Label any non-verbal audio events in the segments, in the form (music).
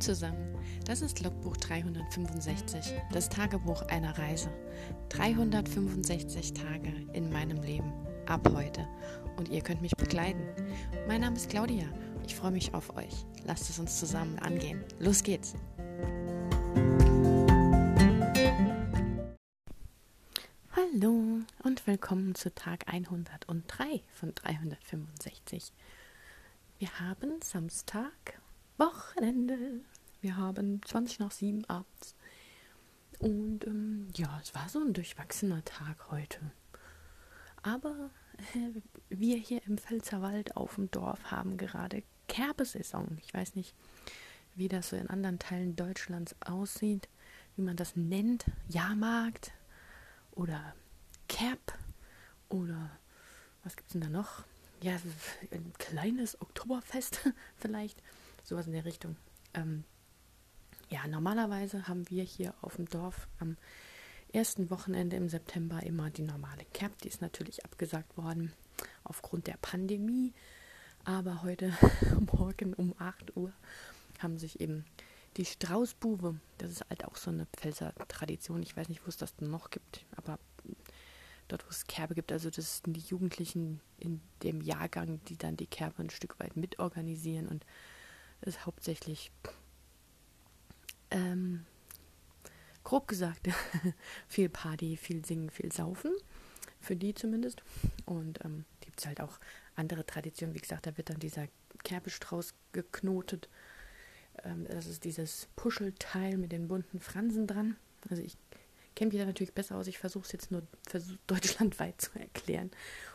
Zusammen, das ist Logbuch 365, das Tagebuch einer Reise. 365 Tage in meinem Leben, ab heute. Und ihr könnt mich begleiten. Mein Name ist Claudia, ich freue mich auf euch. Lasst es uns zusammen angehen. Los geht's! Hallo und willkommen zu Tag 103 von 365. Wir haben Samstag, Wochenende. Wir haben 20 nach 7 abends. Und ähm, ja, es war so ein durchwachsener Tag heute. Aber äh, wir hier im Pfälzerwald auf dem Dorf haben gerade Kerbesaison. Ich weiß nicht, wie das so in anderen Teilen Deutschlands aussieht, wie man das nennt. Jahrmarkt oder Kerb oder was gibt es denn da noch? Ja, ein kleines Oktoberfest (laughs) vielleicht sowas in der Richtung. Ähm, ja, normalerweise haben wir hier auf dem Dorf am ersten Wochenende im September immer die normale Cap. Die ist natürlich abgesagt worden aufgrund der Pandemie. Aber heute (laughs) Morgen um 8 Uhr haben sich eben die Straußbuwe, das ist halt auch so eine Pfälzer Tradition. Ich weiß nicht, wo es das noch gibt, aber dort, wo es Kerbe gibt, also das sind die Jugendlichen in dem Jahrgang, die dann die Kerbe ein Stück weit mitorganisieren und ist hauptsächlich, ähm, grob gesagt, (laughs) viel Party, viel Singen, viel Saufen. Für die zumindest. Und ähm, gibt es halt auch andere Traditionen. Wie gesagt, da wird dann dieser Kerbestrauß geknotet. Ähm, das ist dieses Puschelteil mit den bunten Fransen dran. Also ich kenne mich da natürlich besser aus. Ich versuche es jetzt nur (laughs) deutschlandweit zu erklären.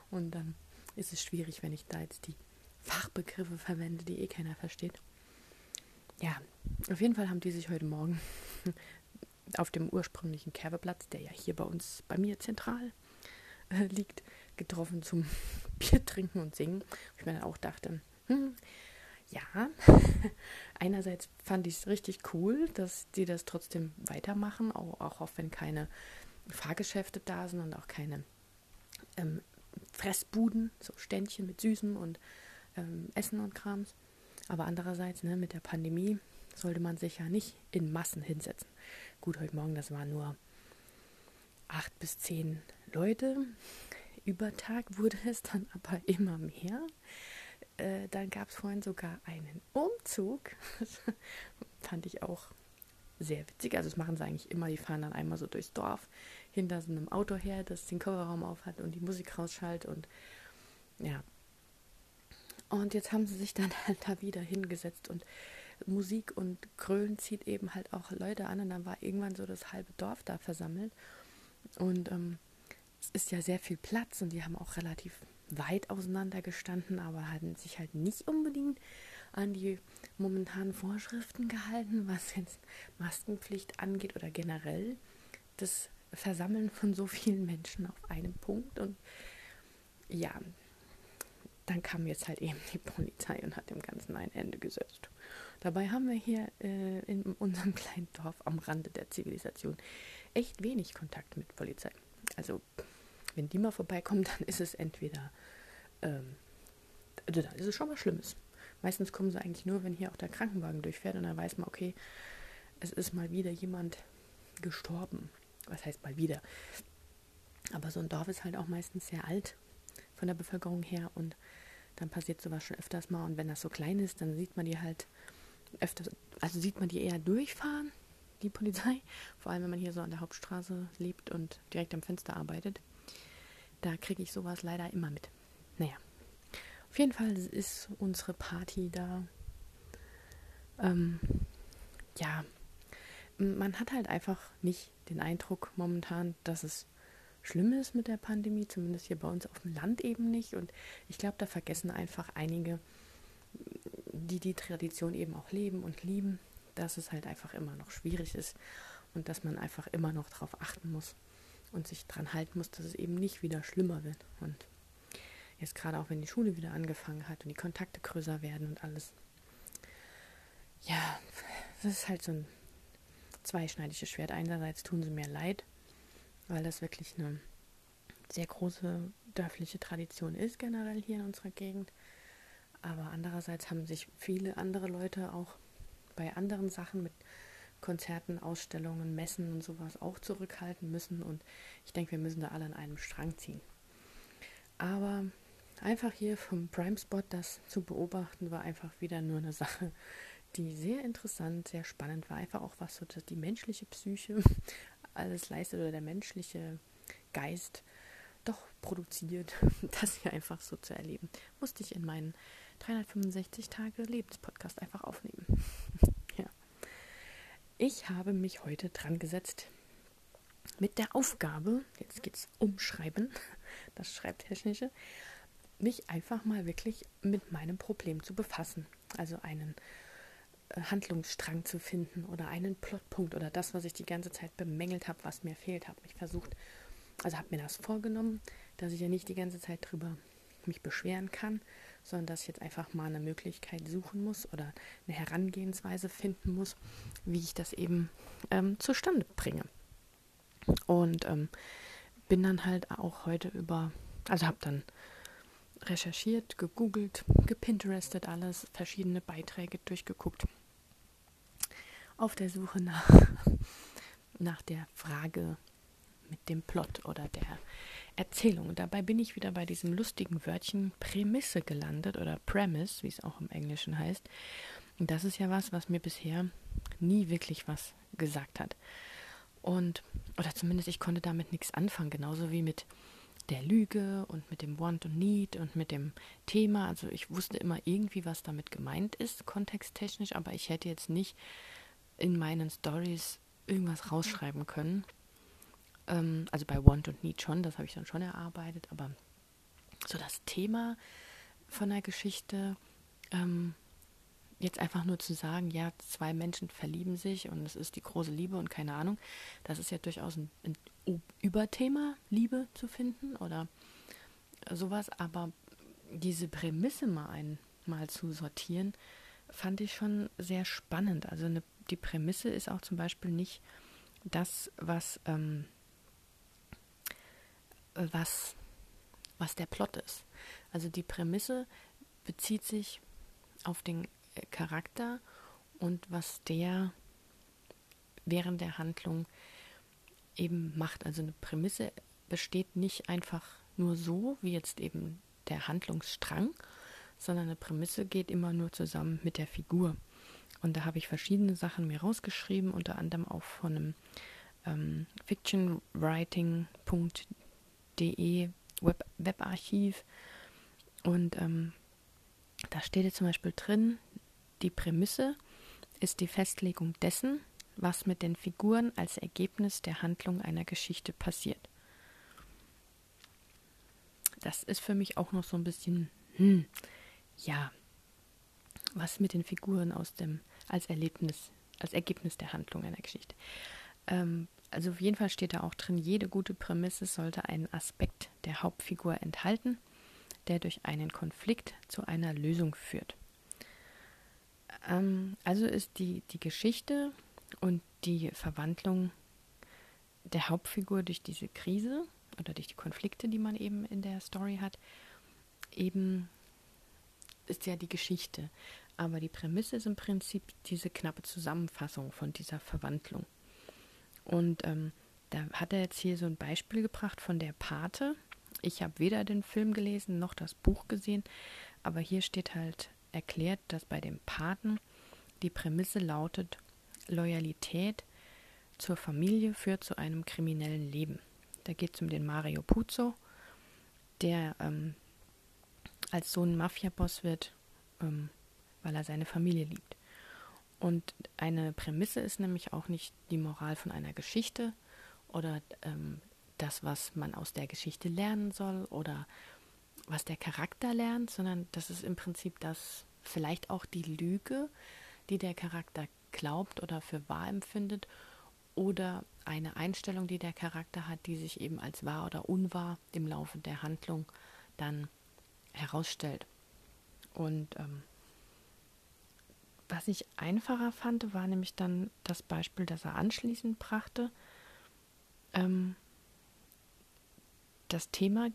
Und dann ist es schwierig, wenn ich da jetzt die Fachbegriffe verwende, die eh keiner versteht. Ja, auf jeden Fall haben die sich heute Morgen (laughs) auf dem ursprünglichen Kerbeplatz, der ja hier bei uns, bei mir zentral äh, liegt, getroffen zum (laughs) Bier trinken und singen. Ich mir dann auch dachte, hm, ja, (laughs) einerseits fand ich es richtig cool, dass die das trotzdem weitermachen, auch, auch, auch wenn keine Fahrgeschäfte da sind und auch keine ähm, Fressbuden, so Ständchen mit Süßem und ähm, Essen und Krams. Aber andererseits, ne, mit der Pandemie sollte man sich ja nicht in Massen hinsetzen. Gut, heute Morgen, das waren nur acht bis zehn Leute. Über Tag wurde es dann aber immer mehr. Äh, dann gab es vorhin sogar einen Umzug. Das fand ich auch sehr witzig. Also das machen sie eigentlich immer. Die fahren dann einmal so durchs Dorf hinter so einem Auto her, das den Kofferraum aufhat und die Musik rausschaltet und ja, und jetzt haben sie sich dann (laughs) halt da wieder hingesetzt und Musik und Krölen zieht eben halt auch Leute an und dann war irgendwann so das halbe Dorf da versammelt. Und ähm, es ist ja sehr viel Platz und die haben auch relativ weit auseinander gestanden, aber hatten sich halt nicht unbedingt an die momentanen Vorschriften gehalten, was jetzt Maskenpflicht angeht oder generell das Versammeln von so vielen Menschen auf einem Punkt. Und ja, dann kam jetzt halt eben die Polizei und hat dem Ganzen ein Ende gesetzt. Dabei haben wir hier äh, in unserem (laughs) kleinen Dorf am Rande der Zivilisation echt wenig Kontakt mit Polizei. Also, wenn die mal vorbeikommen, (laughs) dann ist es entweder, ähm, also dann ist es schon was Schlimmes. Meistens kommen sie eigentlich nur, wenn hier auch der Krankenwagen durchfährt und dann weiß man, okay, es ist mal wieder jemand gestorben. Was heißt mal wieder? Aber so ein Dorf ist halt auch meistens sehr alt von der Bevölkerung her und dann passiert sowas schon öfters mal. Und wenn das so klein ist, dann sieht man die halt öfters, also sieht man die eher durchfahren, die Polizei. Vor allem, wenn man hier so an der Hauptstraße lebt und direkt am Fenster arbeitet. Da kriege ich sowas leider immer mit. Naja. Auf jeden Fall ist unsere Party da. Ähm, ja, man hat halt einfach nicht den Eindruck momentan, dass es schlimm ist mit der Pandemie, zumindest hier bei uns auf dem Land eben nicht. Und ich glaube, da vergessen einfach einige, die die Tradition eben auch leben und lieben, dass es halt einfach immer noch schwierig ist und dass man einfach immer noch darauf achten muss und sich dran halten muss, dass es eben nicht wieder schlimmer wird. Und jetzt gerade auch, wenn die Schule wieder angefangen hat und die Kontakte größer werden und alles. Ja, das ist halt so ein zweischneidiges Schwert. Einerseits tun sie mir leid, weil das wirklich eine sehr große dörfliche Tradition ist, generell hier in unserer Gegend. Aber andererseits haben sich viele andere Leute auch bei anderen Sachen mit Konzerten, Ausstellungen, Messen und sowas auch zurückhalten müssen. Und ich denke, wir müssen da alle an einem Strang ziehen. Aber einfach hier vom Prime Spot das zu beobachten, war einfach wieder nur eine Sache, die sehr interessant, sehr spannend war. Einfach auch was so die menschliche Psyche alles leistet oder der menschliche Geist doch produziert, (laughs) das hier einfach so zu erleben, musste ich in meinen 365 Tage Lebenspodcast einfach aufnehmen. (laughs) ja. Ich habe mich heute dran gesetzt mit der Aufgabe, jetzt geht es um Schreiben, (laughs) das Schreibtechnische, mich einfach mal wirklich mit meinem Problem zu befassen. Also einen Handlungsstrang zu finden oder einen Plotpunkt oder das, was ich die ganze Zeit bemängelt habe, was mir fehlt, habe mich versucht, also habe mir das vorgenommen, dass ich ja nicht die ganze Zeit drüber mich beschweren kann, sondern dass ich jetzt einfach mal eine Möglichkeit suchen muss oder eine Herangehensweise finden muss, wie ich das eben ähm, zustande bringe. Und ähm, bin dann halt auch heute über, also habe dann recherchiert, gegoogelt, gepinterestet alles, verschiedene Beiträge durchgeguckt. Auf der Suche nach, (laughs) nach der Frage mit dem Plot oder der Erzählung. Und dabei bin ich wieder bei diesem lustigen Wörtchen Prämisse gelandet oder Premise, wie es auch im Englischen heißt. Und das ist ja was, was mir bisher nie wirklich was gesagt hat. Und, oder zumindest ich konnte damit nichts anfangen, genauso wie mit der Lüge und mit dem Want und Need und mit dem Thema. Also ich wusste immer irgendwie, was damit gemeint ist, kontexttechnisch, aber ich hätte jetzt nicht in meinen Stories irgendwas rausschreiben können. Ähm, also bei Want und Need schon, das habe ich dann schon erarbeitet, aber so das Thema von der Geschichte, ähm, jetzt einfach nur zu sagen, ja, zwei Menschen verlieben sich und es ist die große Liebe und keine Ahnung, das ist ja durchaus ein, ein Überthema, Liebe zu finden oder sowas, aber diese Prämisse mal einmal zu sortieren, fand ich schon sehr spannend. Also eine, die Prämisse ist auch zum Beispiel nicht das, was, ähm, was, was der Plot ist. Also die Prämisse bezieht sich auf den Charakter und was der während der Handlung eben macht. Also eine Prämisse besteht nicht einfach nur so, wie jetzt eben der Handlungsstrang, sondern eine Prämisse geht immer nur zusammen mit der Figur. Und da habe ich verschiedene Sachen mir rausgeschrieben, unter anderem auch von einem ähm, fictionwriting.de Web Webarchiv. Und ähm, da steht jetzt zum Beispiel drin, die Prämisse ist die Festlegung dessen, was mit den Figuren als Ergebnis der Handlung einer Geschichte passiert. Das ist für mich auch noch so ein bisschen, hm, ja, was mit den Figuren aus dem, als Erlebnis, als Ergebnis der Handlung einer Geschichte. Ähm, also auf jeden Fall steht da auch drin, jede gute Prämisse sollte einen Aspekt der Hauptfigur enthalten, der durch einen Konflikt zu einer Lösung führt. Ähm, also ist die, die Geschichte und die Verwandlung der Hauptfigur durch diese Krise oder durch die Konflikte, die man eben in der Story hat, eben ist ja die Geschichte. Aber die Prämisse ist im Prinzip diese knappe Zusammenfassung von dieser Verwandlung. Und ähm, da hat er jetzt hier so ein Beispiel gebracht von der Pate. Ich habe weder den Film gelesen noch das Buch gesehen, aber hier steht halt erklärt, dass bei dem Paten die Prämisse lautet, Loyalität zur Familie führt zu einem kriminellen Leben. Da geht es um den Mario Puzo, der ähm, als Sohn Mafiaboss wird, ähm, weil er seine Familie liebt. Und eine Prämisse ist nämlich auch nicht die Moral von einer Geschichte oder ähm, das, was man aus der Geschichte lernen soll oder was der Charakter lernt, sondern das ist im Prinzip das, vielleicht auch die Lüge, die der Charakter glaubt oder für wahr empfindet oder eine Einstellung, die der Charakter hat, die sich eben als wahr oder unwahr im Laufe der Handlung dann herausstellt. Und ähm, was ich einfacher fand, war nämlich dann das Beispiel, das er anschließend brachte. Ähm, das Thema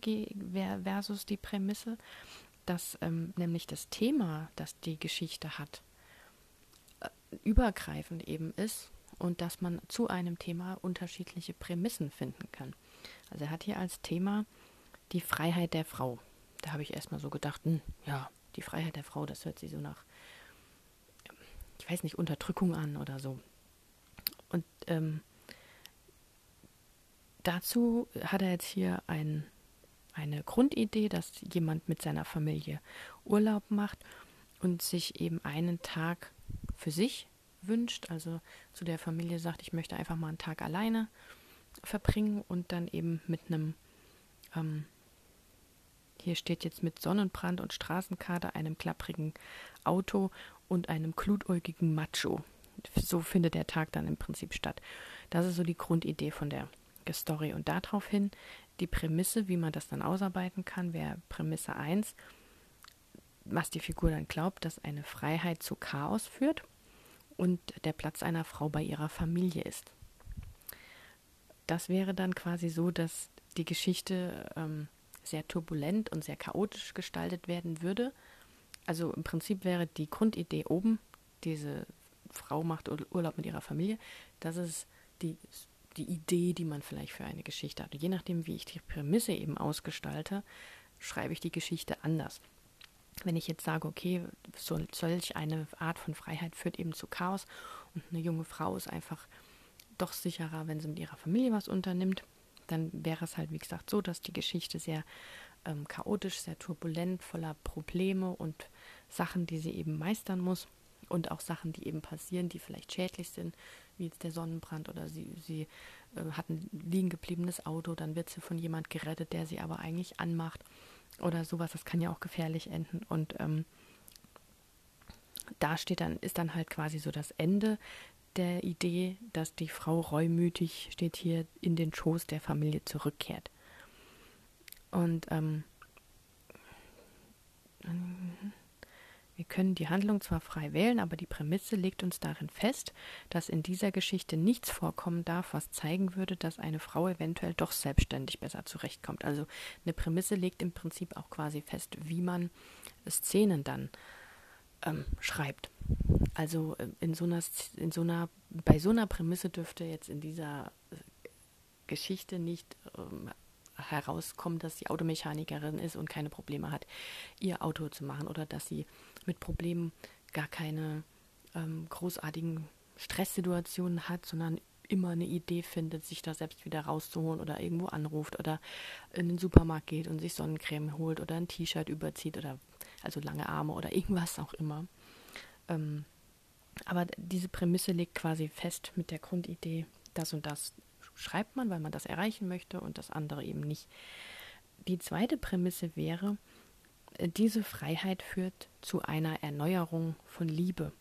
versus die Prämisse, dass ähm, nämlich das Thema, das die Geschichte hat, übergreifend eben ist und dass man zu einem Thema unterschiedliche Prämissen finden kann. Also er hat hier als Thema die Freiheit der Frau. Da habe ich erstmal so gedacht, hm, ja, die Freiheit der Frau, das hört sich so nach, ich weiß nicht, Unterdrückung an oder so. Und ähm, dazu hat er jetzt hier ein, eine Grundidee, dass jemand mit seiner Familie Urlaub macht und sich eben einen Tag für sich wünscht, also zu der Familie sagt, ich möchte einfach mal einen Tag alleine verbringen und dann eben mit einem, ähm, hier steht jetzt mit Sonnenbrand und Straßenkarte, einem klapprigen Auto und einem klutäugigen Macho. So findet der Tag dann im Prinzip statt. Das ist so die Grundidee von der Story. Und daraufhin die Prämisse, wie man das dann ausarbeiten kann, wäre Prämisse 1, was die Figur dann glaubt, dass eine Freiheit zu Chaos führt und der Platz einer Frau bei ihrer Familie ist. Das wäre dann quasi so, dass die Geschichte ähm, sehr turbulent und sehr chaotisch gestaltet werden würde. Also im Prinzip wäre die Grundidee oben, diese Frau macht Urlaub mit ihrer Familie, das ist die, die Idee, die man vielleicht für eine Geschichte hat. Und je nachdem, wie ich die Prämisse eben ausgestalte, schreibe ich die Geschichte anders wenn ich jetzt sage, okay, so, solch eine Art von Freiheit führt eben zu Chaos und eine junge Frau ist einfach doch sicherer, wenn sie mit ihrer Familie was unternimmt, dann wäre es halt, wie gesagt, so, dass die Geschichte sehr ähm, chaotisch, sehr turbulent, voller Probleme und Sachen, die sie eben meistern muss und auch Sachen, die eben passieren, die vielleicht schädlich sind, wie jetzt der Sonnenbrand oder sie, sie äh, hat ein liegen gebliebenes Auto, dann wird sie von jemand gerettet, der sie aber eigentlich anmacht oder sowas. Das kann ja auch gefährlich enden. Und ähm, da steht dann, ist dann halt quasi so das Ende der Idee, dass die Frau reumütig, steht hier, in den Schoß der Familie zurückkehrt. Und ähm, wir können die Handlung zwar frei wählen, aber die Prämisse legt uns darin fest, dass in dieser Geschichte nichts vorkommen darf, was zeigen würde, dass eine Frau eventuell doch selbstständig besser zurechtkommt. Also eine Prämisse legt im Prinzip auch quasi fest, wie man Szenen dann ähm, schreibt. Also äh, in so einer, in so einer, bei so einer Prämisse dürfte jetzt in dieser äh, Geschichte nicht ähm, herauskommen, dass sie Automechanikerin ist und keine Probleme hat, ihr Auto zu machen oder dass sie mit Problemen gar keine ähm, großartigen Stresssituationen hat, sondern immer eine Idee findet, sich da selbst wieder rauszuholen oder irgendwo anruft oder in den Supermarkt geht und sich Sonnencreme holt oder ein T-Shirt überzieht oder also lange Arme oder irgendwas auch immer. Ähm, aber diese Prämisse liegt quasi fest mit der Grundidee, das und das schreibt man, weil man das erreichen möchte und das andere eben nicht. Die zweite Prämisse wäre, äh, diese Freiheit führt zu einer Erneuerung von Liebe.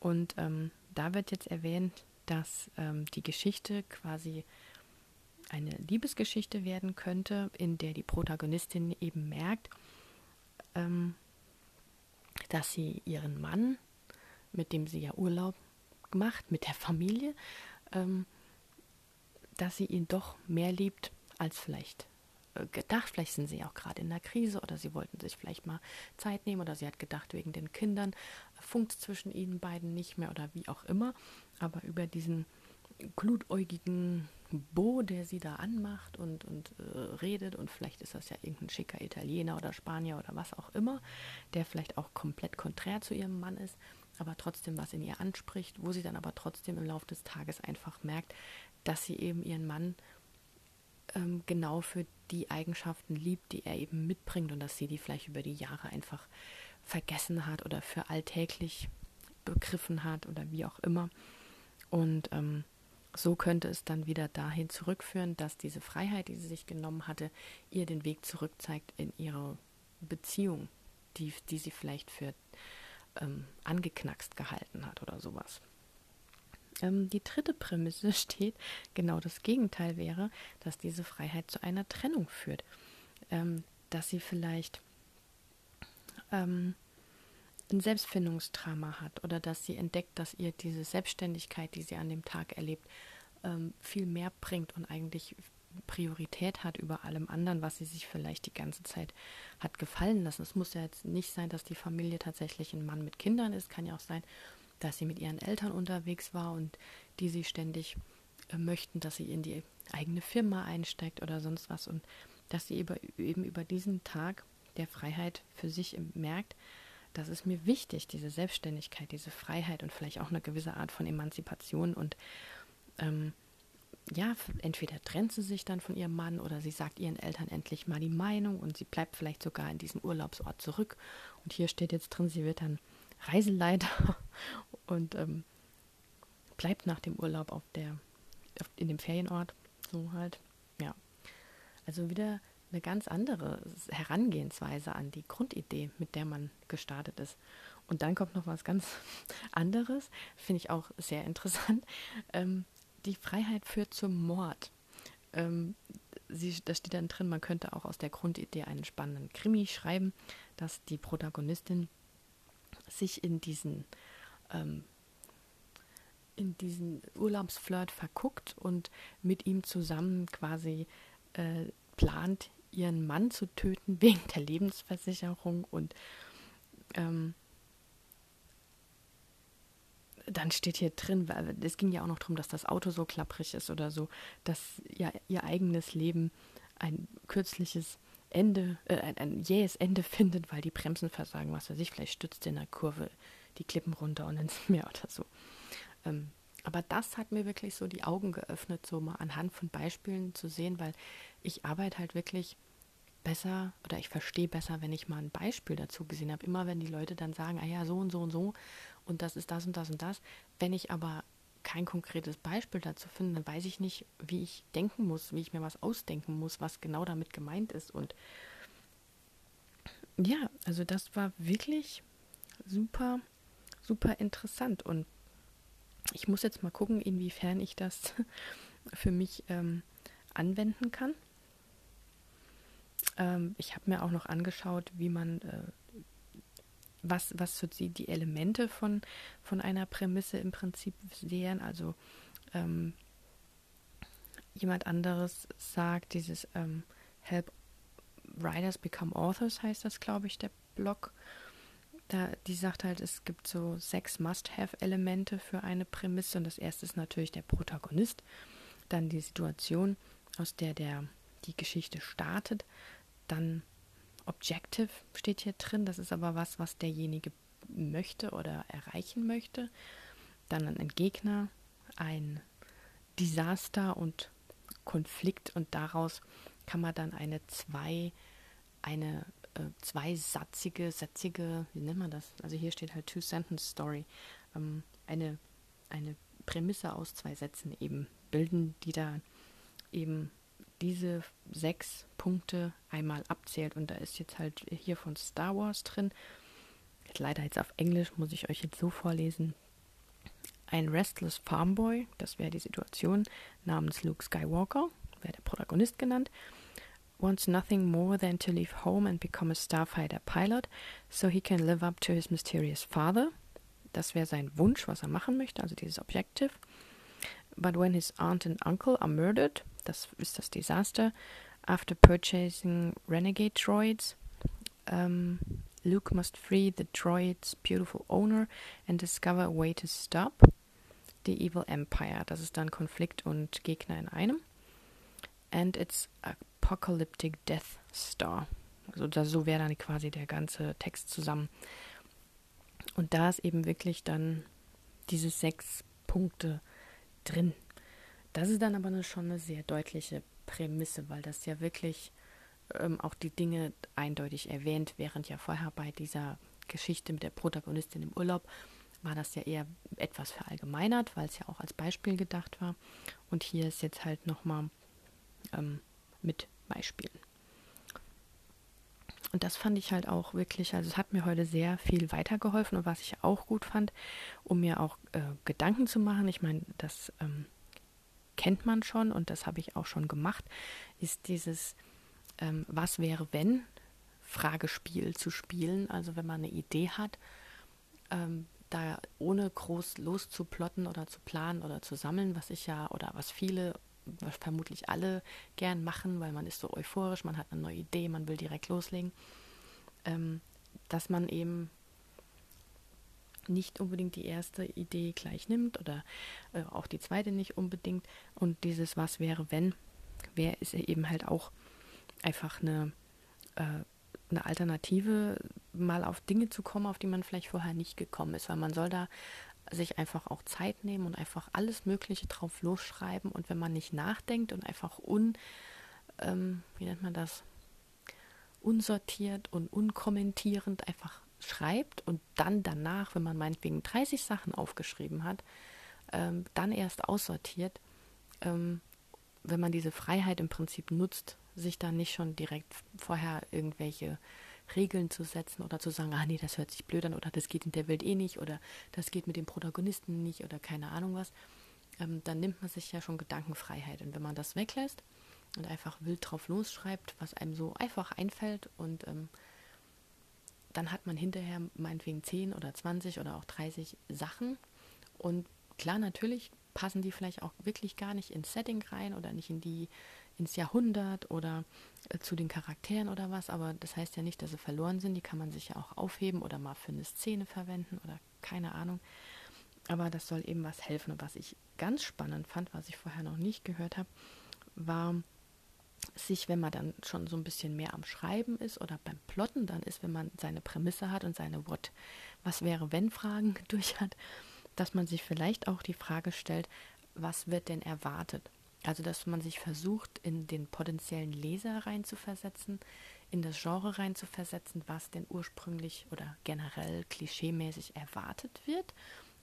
Und ähm, da wird jetzt erwähnt, dass ähm, die Geschichte quasi eine Liebesgeschichte werden könnte, in der die Protagonistin eben merkt, ähm, dass sie ihren Mann, mit dem sie ja Urlaub macht, mit der Familie, ähm, dass sie ihn doch mehr liebt als vielleicht äh, gedacht. Vielleicht sind sie auch gerade in der Krise oder sie wollten sich vielleicht mal Zeit nehmen oder sie hat gedacht, wegen den Kindern funkt zwischen ihnen beiden nicht mehr oder wie auch immer. Aber über diesen glutäugigen Bo, der sie da anmacht und, und äh, redet und vielleicht ist das ja irgendein schicker Italiener oder Spanier oder was auch immer, der vielleicht auch komplett konträr zu ihrem Mann ist, aber trotzdem was in ihr anspricht, wo sie dann aber trotzdem im Laufe des Tages einfach merkt, dass sie eben ihren Mann ähm, genau für die Eigenschaften liebt, die er eben mitbringt und dass sie die vielleicht über die Jahre einfach vergessen hat oder für alltäglich begriffen hat oder wie auch immer. Und ähm, so könnte es dann wieder dahin zurückführen, dass diese Freiheit, die sie sich genommen hatte, ihr den Weg zurückzeigt in ihre Beziehung, die, die sie vielleicht für ähm, angeknackst gehalten hat oder sowas. Ähm, die dritte Prämisse (laughs) steht, genau das Gegenteil wäre, dass diese Freiheit zu einer Trennung führt. Ähm, dass sie vielleicht ähm, ein Selbstfindungsdrama hat oder dass sie entdeckt, dass ihr diese Selbstständigkeit, die sie an dem Tag erlebt, ähm, viel mehr bringt und eigentlich Priorität hat über allem anderen, was sie sich vielleicht die ganze Zeit hat gefallen lassen. Es muss ja jetzt nicht sein, dass die Familie tatsächlich ein Mann mit Kindern ist, kann ja auch sein, dass sie mit ihren Eltern unterwegs war und die sie ständig äh, möchten, dass sie in die eigene Firma einsteigt oder sonst was und dass sie über, eben über diesen Tag der Freiheit für sich merkt, das ist mir wichtig, diese Selbstständigkeit, diese Freiheit und vielleicht auch eine gewisse Art von Emanzipation und ähm, ja, entweder trennt sie sich dann von ihrem Mann oder sie sagt ihren Eltern endlich mal die Meinung und sie bleibt vielleicht sogar in diesem Urlaubsort zurück. Und hier steht jetzt drin, sie wird dann Reiseleiter (laughs) und ähm, bleibt nach dem Urlaub auf der, auf, in dem Ferienort. So halt, ja. Also wieder eine ganz andere Herangehensweise an die Grundidee, mit der man gestartet ist. Und dann kommt noch was ganz (laughs) anderes, finde ich auch sehr interessant. (laughs) Ähm, die Freiheit führt zum Mord. Ähm, sie, da steht dann drin, man könnte auch aus der Grundidee einen spannenden Krimi schreiben, dass die Protagonistin sich in diesen ähm, in diesen Urlaubsflirt verguckt und mit ihm zusammen quasi äh, plant, ihren Mann zu töten wegen der Lebensversicherung und ähm, dann steht hier drin, weil es ging ja auch noch darum, dass das Auto so klapprig ist oder so, dass ja ihr eigenes Leben ein kürzliches Ende, äh, ein, ein jähes Ende (laughs) findet, weil die Bremsen versagen, was weiß ich, vielleicht stützt in der Kurve die Klippen runter und ins Meer oder so. Ähm, aber das hat mir wirklich so die Augen geöffnet, so mal anhand von Beispielen zu sehen, weil ich arbeite halt wirklich besser oder ich verstehe besser, wenn ich mal ein Beispiel dazu gesehen habe. Immer wenn die Leute dann sagen, ah ja, so und so und so und das ist das und das und das. Wenn ich aber kein konkretes Beispiel dazu finde, dann weiß ich nicht, wie ich denken muss, wie ich mir was ausdenken muss, was genau damit gemeint ist. Und ja, also das war wirklich super, super interessant. Und ich muss jetzt mal gucken, inwiefern ich das (laughs) für mich ähm, anwenden kann. Ähm, ich habe mir auch noch angeschaut, wie man äh, was, was so die, die Elemente von, von einer Prämisse im Prinzip sehen. Also ähm, jemand anderes sagt, dieses ähm, Help Writers Become Authors heißt das, glaube ich, der Blog. Da, die sagt halt, es gibt so sechs Must-Have-Elemente für eine Prämisse und das erste ist natürlich der Protagonist, dann die Situation, aus der der die Geschichte startet, dann Objective steht hier drin. Das ist aber was, was derjenige möchte oder erreichen möchte. Dann ein Gegner, ein Desaster und Konflikt und daraus kann man dann eine zwei, eine äh, zweisatzige, sätzige, wie nennt man das? Also hier steht halt Two-Sentence-Story, ähm, eine, eine Prämisse aus zwei Sätzen eben bilden, die da eben diese sechs Punkte einmal abzählt. Und da ist jetzt halt hier von Star Wars drin. Leider jetzt auf Englisch, muss ich euch jetzt so vorlesen. Ein Restless Farmboy, das wäre die Situation, namens Luke Skywalker, wäre der Protagonist genannt, wants nothing more than to leave home and become a starfighter pilot, so he can live up to his mysterious father. Das wäre sein Wunsch, was er machen möchte, also dieses Objective. But when his aunt and uncle are murdered, das ist das Desaster, after purchasing renegade droids, um, Luke must free the droid's beautiful owner and discover a way to stop the evil empire. Das ist dann Konflikt und Gegner in einem. And it's Apocalyptic Death Star. Also das, so wäre dann quasi der ganze Text zusammen. Und da ist eben wirklich dann diese sechs Punkte drin. Das ist dann aber eine, schon eine sehr deutliche Prämisse, weil das ja wirklich ähm, auch die Dinge eindeutig erwähnt, während ja vorher bei dieser Geschichte mit der Protagonistin im Urlaub war das ja eher etwas verallgemeinert, weil es ja auch als Beispiel gedacht war. Und hier ist jetzt halt nochmal ähm, mit Beispielen. Und das fand ich halt auch wirklich, also es hat mir heute sehr viel weitergeholfen und was ich auch gut fand, um mir auch äh, Gedanken zu machen. Ich meine, das ähm, kennt man schon und das habe ich auch schon gemacht, ist dieses ähm, Was wäre wenn Fragespiel zu spielen. Also wenn man eine Idee hat, ähm, da ohne groß loszuplotten oder zu planen oder zu sammeln, was ich ja oder was viele was vermutlich alle gern machen, weil man ist so euphorisch, man hat eine neue Idee, man will direkt loslegen, ähm, dass man eben nicht unbedingt die erste Idee gleich nimmt oder äh, auch die zweite nicht unbedingt. Und dieses Was wäre, wenn, wäre ist eben halt auch einfach eine, äh, eine Alternative, mal auf Dinge zu kommen, auf die man vielleicht vorher nicht gekommen ist, weil man soll da sich einfach auch Zeit nehmen und einfach alles Mögliche drauf losschreiben. Und wenn man nicht nachdenkt und einfach un, ähm, wie nennt man das, unsortiert und unkommentierend einfach schreibt und dann danach, wenn man meinetwegen 30 Sachen aufgeschrieben hat, ähm, dann erst aussortiert, ähm, wenn man diese Freiheit im Prinzip nutzt, sich dann nicht schon direkt vorher irgendwelche Regeln zu setzen oder zu sagen, ah nee, das hört sich blöd an oder das geht in der Welt eh nicht oder das geht mit dem Protagonisten nicht oder keine Ahnung was, ähm, dann nimmt man sich ja schon Gedankenfreiheit. Und wenn man das weglässt und einfach wild drauf losschreibt, was einem so einfach einfällt und ähm, dann hat man hinterher meinetwegen 10 oder 20 oder auch 30 Sachen und klar, natürlich passen die vielleicht auch wirklich gar nicht ins Setting rein oder nicht in die ins Jahrhundert oder äh, zu den Charakteren oder was, aber das heißt ja nicht, dass sie verloren sind. Die kann man sich ja auch aufheben oder mal für eine Szene verwenden oder keine Ahnung. Aber das soll eben was helfen. Und was ich ganz spannend fand, was ich vorher noch nicht gehört habe, war sich, wenn man dann schon so ein bisschen mehr am Schreiben ist oder beim Plotten dann ist, wenn man seine Prämisse hat und seine What, was wäre wenn Fragen (laughs) durch hat, dass man sich vielleicht auch die Frage stellt, was wird denn erwartet? Also, dass man sich versucht, in den potenziellen Leser reinzuversetzen, in das Genre reinzuversetzen, was denn ursprünglich oder generell klischeemäßig erwartet wird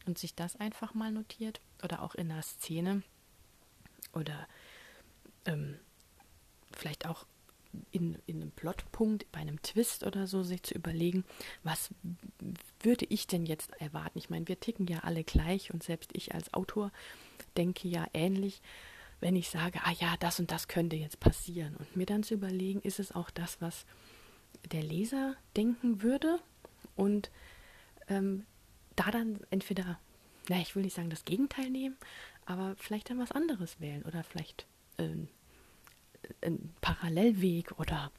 und sich das einfach mal notiert oder auch in einer Szene oder ähm, vielleicht auch in, in einem Plotpunkt, bei einem Twist oder so, sich zu überlegen, was würde ich denn jetzt erwarten? Ich meine, wir ticken ja alle gleich und selbst ich als Autor denke ja ähnlich wenn ich sage, ah ja, das und das könnte jetzt passieren. Und mir dann zu überlegen, ist es auch das, was der Leser denken würde? Und ähm, da dann entweder, na, ich will nicht sagen das Gegenteil nehmen, aber vielleicht dann was anderes wählen oder vielleicht äh, ein Parallelweg oder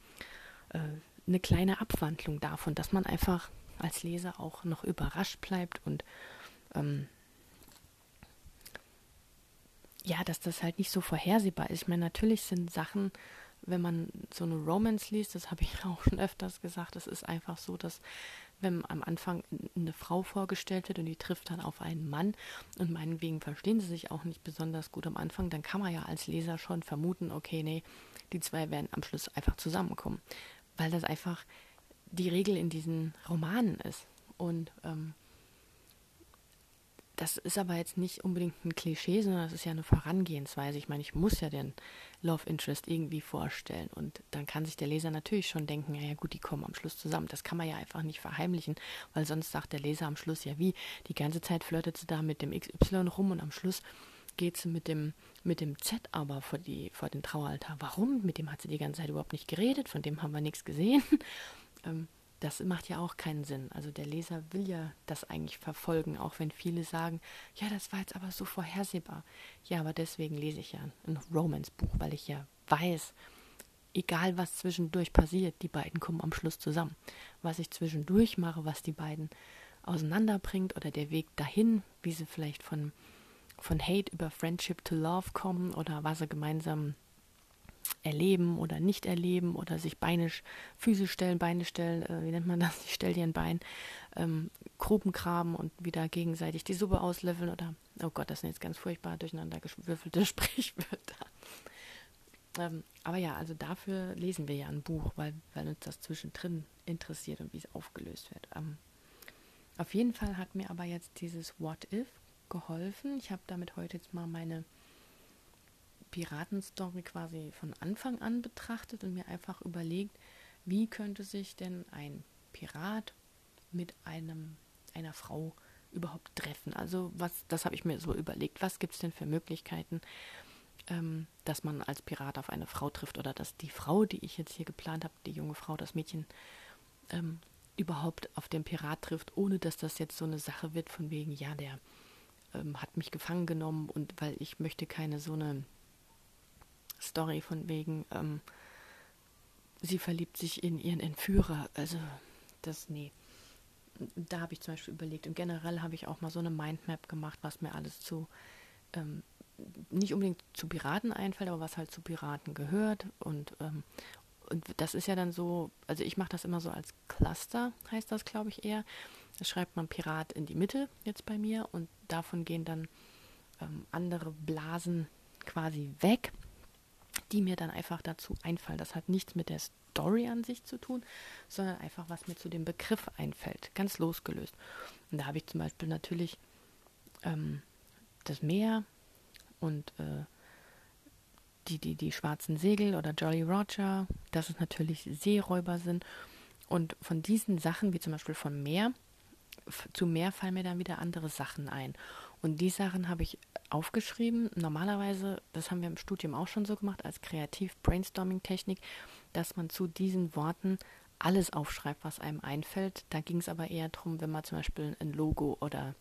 äh, eine kleine Abwandlung davon, dass man einfach als Leser auch noch überrascht bleibt und ähm, ja, dass das halt nicht so vorhersehbar ist. Ich meine, natürlich sind Sachen, wenn man so eine Romance liest, das habe ich (laughs) auch schon öfters gesagt, es ist einfach so, dass wenn am Anfang eine Frau vorgestellt wird und die trifft dann auf einen Mann und meinetwegen verstehen sie sich auch nicht besonders gut am Anfang, dann kann man ja als Leser schon vermuten, okay, nee, die zwei werden am Schluss einfach zusammenkommen, weil das einfach die Regel in diesen Romanen ist. Und ähm, das ist aber jetzt nicht unbedingt ein Klischee, sondern das ist ja eine Vorangehensweise. Ich meine, ich muss ja den Love Interest irgendwie vorstellen. Und dann kann sich der Leser natürlich schon denken, ja gut, die kommen am Schluss zusammen. Das kann man ja einfach nicht verheimlichen, weil sonst sagt der Leser am Schluss ja wie, die ganze Zeit flirtet sie da mit dem XY rum und am Schluss geht sie mit dem, mit dem Z aber vor, die, vor den Traualtar. Warum? Mit dem hat sie die ganze Zeit überhaupt nicht geredet, von dem haben wir nichts gesehen. (laughs) ähm, das macht ja auch keinen Sinn. Also der Leser will ja das eigentlich verfolgen, auch wenn viele sagen, ja, das war jetzt aber so vorhersehbar. Ja, aber deswegen lese ich ja ein Romance-Buch, weil ich ja weiß, egal was zwischendurch passiert, die beiden kommen am Schluss zusammen. Was ich zwischendurch mache, was die beiden auseinanderbringt oder der Weg dahin, wie sie vielleicht von, von Hate über Friendship to Love kommen oder was sie gemeinsam erleben oder nicht erleben oder sich Beine, Füße stellen, Beine stellen, äh, wie nennt man das? Ich stelle dir ein Bein, ähm, Gruben graben und wieder gegenseitig die Suppe auslöffeln oder, oh Gott, das sind jetzt ganz furchtbar durcheinander gewürfelte (laughs) Sprichwörter. Ähm, aber ja, also dafür lesen wir ja ein Buch, weil, weil uns das zwischendrin interessiert und wie es aufgelöst wird. Ähm, auf jeden Fall hat mir aber jetzt dieses What If geholfen. Ich habe damit heute jetzt mal meine Piratenstory quasi von Anfang an betrachtet und mir einfach überlegt, wie könnte sich denn ein Pirat mit einem einer Frau überhaupt treffen? Also was, das habe ich mir so überlegt. Was gibt es denn für Möglichkeiten, ähm, dass man als Pirat auf eine Frau trifft oder dass die Frau, die ich jetzt hier geplant habe, die junge Frau, das Mädchen, ähm, überhaupt auf den Pirat trifft, ohne dass das jetzt so eine Sache wird von wegen, ja, der ähm, hat mich gefangen genommen und weil ich möchte keine so eine Story von wegen, ähm, sie verliebt sich in ihren Entführer. Also, das, nee. da habe ich zum Beispiel überlegt und generell habe ich auch mal so eine Mindmap gemacht, was mir alles zu, ähm, nicht unbedingt zu Piraten einfällt, aber was halt zu Piraten gehört und, ähm, und das ist ja dann so, also ich mache das immer so als Cluster, heißt das glaube ich eher. Da schreibt man Pirat in die Mitte jetzt bei mir und davon gehen dann ähm, andere Blasen quasi weg, die mir dann einfach dazu einfallen. Das hat nichts mit der Story an sich zu tun, sondern einfach, was mir zu dem Begriff einfällt, ganz losgelöst. Und da habe ich zum Beispiel natürlich ähm, das Meer und äh, die, die, die schwarzen Segel oder Jolly Roger, dass es natürlich Seeräuber sind. Und von diesen Sachen, wie zum Beispiel von Meer, zu Meer fallen mir dann wieder andere Sachen ein. Und die Sachen habe ich aufgeschrieben. Normalerweise, das haben wir im Studium auch schon so gemacht, als Kreativ-Brainstorming-Technik, dass man zu diesen Worten alles aufschreibt, was einem einfällt. Da ging es aber eher darum, wenn man zum Beispiel ein Logo oder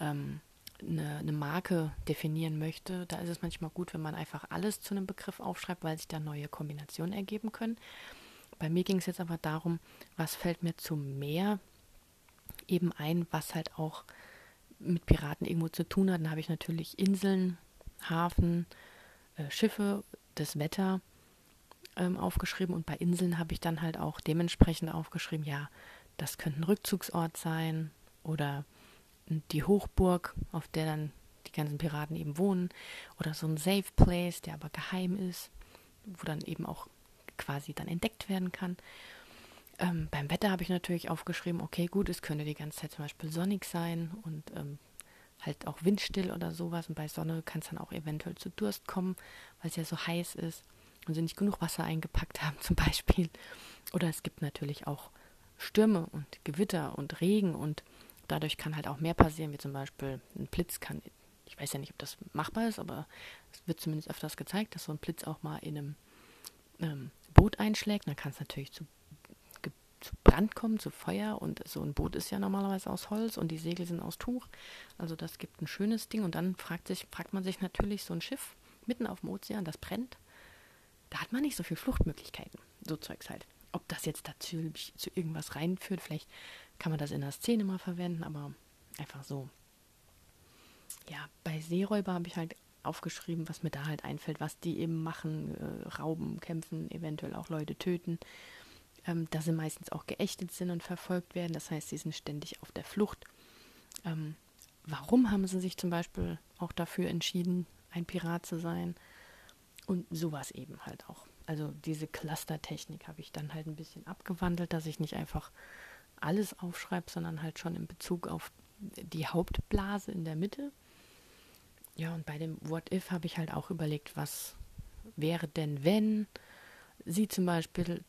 ähm, eine, eine, Marke definieren möchte, da ist es manchmal gut, wenn man einfach alles zu einem Begriff aufschreibt, weil sich da neue Kombinationen ergeben können. Bei mir ging es jetzt aber darum, was fällt mir zu mehr eben ein, was halt auch mit Piraten irgendwo zu tun hat. Dann habe ich natürlich Inseln, Hafen, äh, Schiffe, das Wetter ähm, aufgeschrieben und bei Inseln habe ich dann halt auch dementsprechend aufgeschrieben, ja, das könnte ein Rückzugsort sein oder die Hochburg, auf der dann die ganzen Piraten eben wohnen oder so ein Safe Place, der aber geheim ist, wo dann eben auch quasi dann entdeckt werden kann. Ähm, beim Wetter habe ich natürlich aufgeschrieben, okay, gut, es könnte die ganze Zeit zum Beispiel sonnig sein und ähm, halt auch windstill oder sowas. Und bei Sonne kann es dann auch eventuell zu Durst kommen, weil es ja so heiß ist und sie nicht genug Wasser eingepackt (laughs) haben zum Beispiel. Oder es gibt natürlich auch Stürme und Gewitter und Regen und dadurch kann halt auch mehr passieren, wie zum Beispiel ein Blitz kann, ich weiß ja nicht, ob das machbar ist, aber es wird zumindest öfters gezeigt, dass so ein Blitz auch mal in einem ähm, Boot einschlägt. Dann kann es natürlich zu zu Brand kommen, zu Feuer und so ein Boot ist ja normalerweise aus Holz und die Segel sind aus Tuch. Also das gibt ein schönes Ding und dann fragt, sich, fragt man sich natürlich so ein Schiff mitten auf dem Ozean, das brennt. Da hat man nicht so viele Fluchtmöglichkeiten. So Zeugs halt. Ob das jetzt dazu zu irgendwas reinführt, vielleicht kann man das in der Szene mal verwenden, aber einfach so. Ja, bei Seeräuber habe ich halt aufgeschrieben, was mir da halt einfällt, was die eben machen, äh, rauben, kämpfen, eventuell auch Leute töten ähm, dass sie meistens auch geächtet sind und verfolgt werden. Das heißt, sie sind ständig auf der Flucht. Ähm, warum haben sie sich zum Beispiel auch dafür entschieden, ein Pirat zu sein? Und sowas eben halt auch. Also diese Cluster-Technik habe ich dann halt ein bisschen abgewandelt, dass ich nicht einfach alles aufschreibe, sondern halt schon in Bezug auf die Hauptblase in der Mitte. Ja, und bei dem What If habe ich halt auch überlegt, was wäre denn, wenn sie zum Beispiel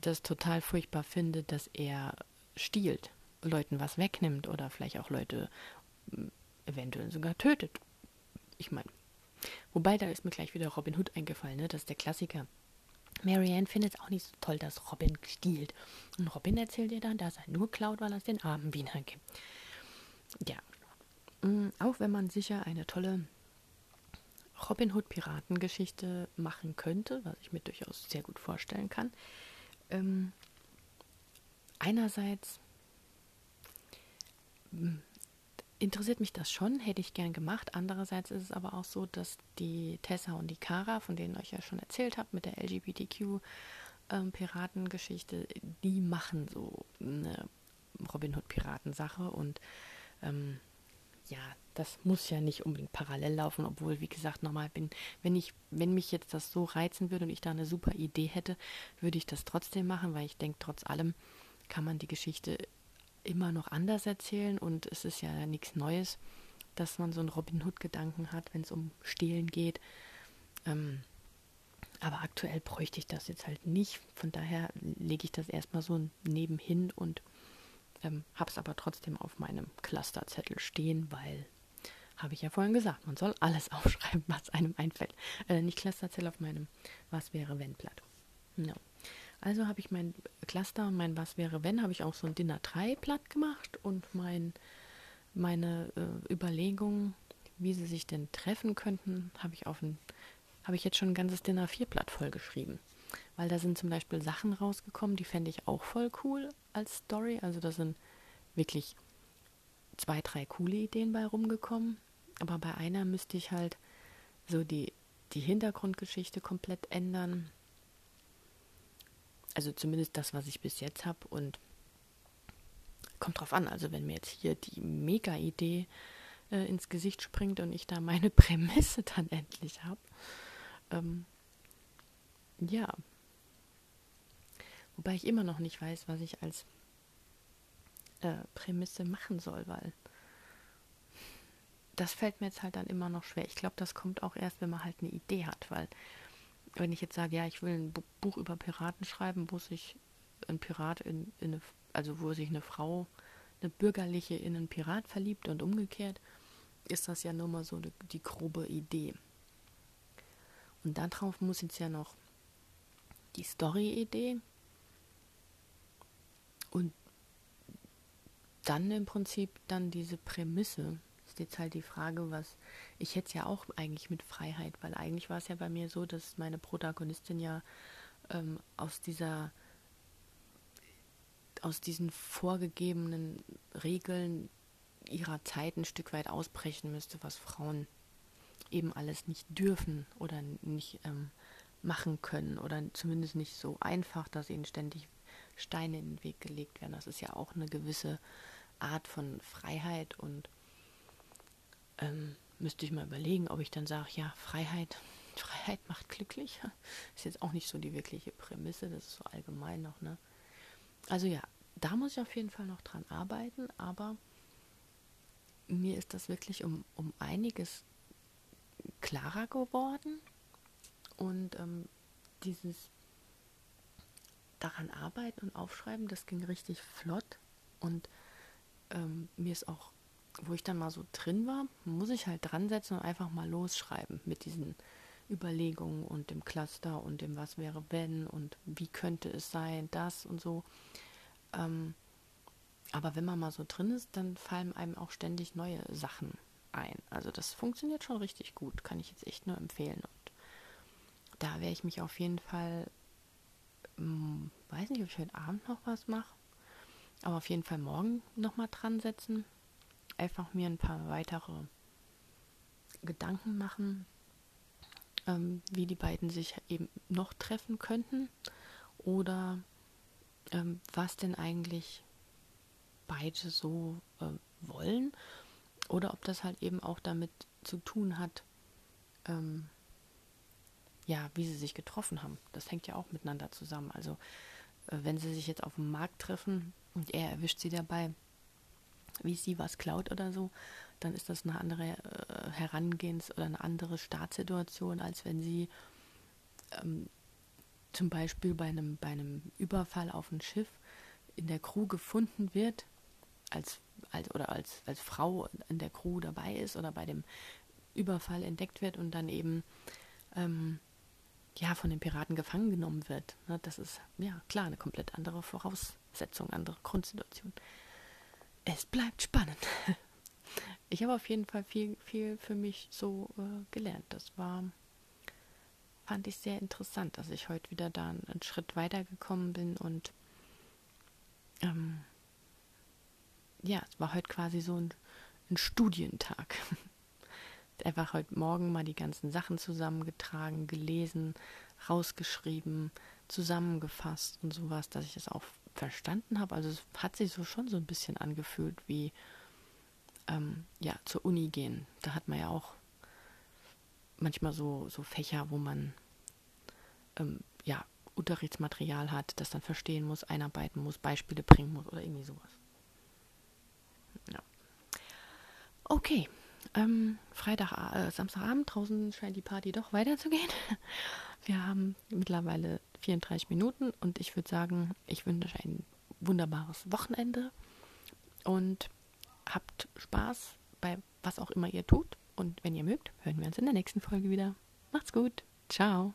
das total furchtbar finde, dass er stiehlt, Leuten was wegnimmt oder vielleicht auch Leute hm, eventuell sogar tötet. Ich meine, wobei da ist mir gleich wieder Robin Hood eingefallen, ne? das ist der Klassiker. Marianne findet es auch nicht so toll, dass Robin stiehlt. Und Robin erzählt ihr dann, dass er nur klaut, weil er es den armen Bienern gibt. Ja, hm, auch wenn man sicher eine tolle Robin Hood Piratengeschichte machen könnte, was ich mir durchaus sehr gut vorstellen kann, ähm, einerseits hm, interessiert mich das schon, hätte ich gern gemacht. Andererseits ist es aber auch so, dass die Tessa und die Kara, von denen ich ja schon erzählt habe, mit der LGBTQ-Piratengeschichte, ähm, die machen so eine Robin Hood-Piratensache und ähm, ja, das muss ja nicht unbedingt parallel laufen, obwohl, wie gesagt, nochmal bin, wenn ich, wenn mich jetzt das so reizen würde und ich da eine super Idee hätte, würde ich das trotzdem machen, weil ich denke, trotz allem kann man die Geschichte immer noch anders erzählen und es ist ja nichts Neues, dass man so einen Robin Hood-Gedanken hat, wenn es um Stehlen geht. Ähm, aber aktuell bräuchte ich das jetzt halt nicht. Von daher lege ich das erstmal so nebenhin und ähm, habe es aber trotzdem auf meinem Clusterzettel stehen, weil, habe ich ja vorhin gesagt, man soll alles (laughs) aufschreiben, was einem einfällt. Äh, nicht Clusterzettel auf meinem Was wäre wenn Blatt. No. Also habe ich mein Cluster und mein Was wäre wenn, habe ich auch so ein Dinner 3 Blatt gemacht und mein, meine äh, Überlegungen, wie sie sich denn treffen könnten, habe ich auf ein, habe ich jetzt schon ein ganzes Dinner 4 Blatt vollgeschrieben weil da sind zum Beispiel Sachen rausgekommen, die fände ich auch voll cool als Story. Also da sind wirklich zwei, drei coole Ideen bei rumgekommen. Aber bei einer müsste ich halt so die, die Hintergrundgeschichte komplett ändern. Also zumindest das, was ich bis jetzt habe. Und kommt drauf an. Also wenn mir jetzt hier die Mega-Idee äh, ins Gesicht springt und ich da meine (laughs) Prämisse dann endlich habe. Ähm, ja. Wobei ich immer noch nicht weiß, was ich als äh, Prämisse machen soll, weil das fällt mir jetzt halt dann immer noch schwer. Ich glaube, das kommt auch erst, wenn man halt eine Idee hat, weil wenn ich jetzt sage, ja, ich will ein Buch über Piraten schreiben, wo sich ein Pirat in, in eine, also wo sich eine Frau, eine bürgerliche in einen Pirat verliebt und umgekehrt, ist das ja nur mal so die, die grobe Idee. Und darauf muss jetzt ja noch die Story-Idee und dann im Prinzip dann diese Prämisse. Jetzt halt die Frage, was ich hätte ja auch eigentlich mit Freiheit, weil eigentlich war es ja bei mir so, dass meine Protagonistin ja ähm, aus dieser aus diesen vorgegebenen Regeln ihrer Zeit ein Stück weit ausbrechen müsste, was Frauen eben alles nicht dürfen oder nicht ähm, machen können oder zumindest nicht so einfach, dass ihnen ständig Steine in den Weg gelegt werden. Das ist ja auch eine gewisse Art von Freiheit und ähm, müsste ich mal überlegen, ob ich dann sage, ja, Freiheit, Freiheit macht glücklich. (laughs) Ist jetzt auch nicht so die wirkliche Prämisse, das ist so allgemein noch, ne? Also ja, da muss ich auf jeden Fall noch dran arbeiten, aber mir ist das wirklich um, um einiges klarer geworden. Und ähm, dieses daran arbeiten und aufschreiben, das ging richtig flott. Und ähm, mir ist auch, wo ich dann mal so drin war, muss ich halt dran setzen und einfach mal losschreiben mit diesen Überlegungen und dem Cluster und dem Was wäre wenn und wie könnte es sein, das und so. Ähm, aber wenn man mal so drin ist, dann fallen einem auch ständig neue Sachen ein. Also das funktioniert schon richtig gut, kann ich jetzt echt nur empfehlen. Und da werde ich mich auf jeden Fall, hm, weiß nicht, ob ich heute Abend noch was mache, aber auf jeden Fall morgen nochmal dran setzen. Einfach mir ein paar weitere Gedanken machen, ähm, wie die beiden sich eben noch treffen könnten oder ähm, was denn eigentlich beide so äh, wollen oder ob das halt eben auch damit zu tun hat, ähm, ja, wie sie sich getroffen haben. Das hängt ja auch miteinander zusammen. Also äh, wenn sie sich jetzt auf dem Markt treffen und er erwischt sie dabei, wie sie was klaut oder so, dann ist das eine andere äh, Herangehens- oder eine andere Startsituation, als wenn sie ähm, zum Beispiel bei einem, bei einem Überfall auf ein Schiff in der Crew gefunden wird als, als oder als, als Frau in der Crew dabei ist oder bei dem Überfall entdeckt wird und dann eben ähm, ja von den Piraten gefangen genommen wird. Ne, das ist ja klar eine komplett andere Voraussetzung, andere Grundsituation. Es bleibt spannend. (laughs) Ich habe auf jeden Fall viel, viel für mich so äh, gelernt. Das war, fand ich sehr interessant, dass ich heute wieder da einen Schritt weiter gekommen bin und ähm, ja, es war heute quasi so ein, ein Studientag. (laughs) Einfach heute Morgen mal die ganzen Sachen zusammengetragen, gelesen, rausgeschrieben, zusammengefasst und sowas, dass ich es auch verstanden habe. Also es hat sich so schon so ein bisschen angefühlt wie ähm, ja zur Uni gehen. Da hat man ja auch manchmal so, so Fächer, wo man ähm, ja Unterrichtsmaterial hat, das dann verstehen muss, einarbeiten muss, Beispiele bringen muss oder irgendwie sowas. Okay, ähm, Freitag, äh, Samstagabend, draußen scheint die Party doch weiterzugehen. (laughs) Wir haben mittlerweile 34 Minuten und ich würde sagen, ich wünsche euch ein wunderbares Wochenende und habt Spaß bei was auch immer ihr tut. Und wenn ihr mögt, hören wir uns in der nächsten Folge wieder. Macht's gut. Ciao.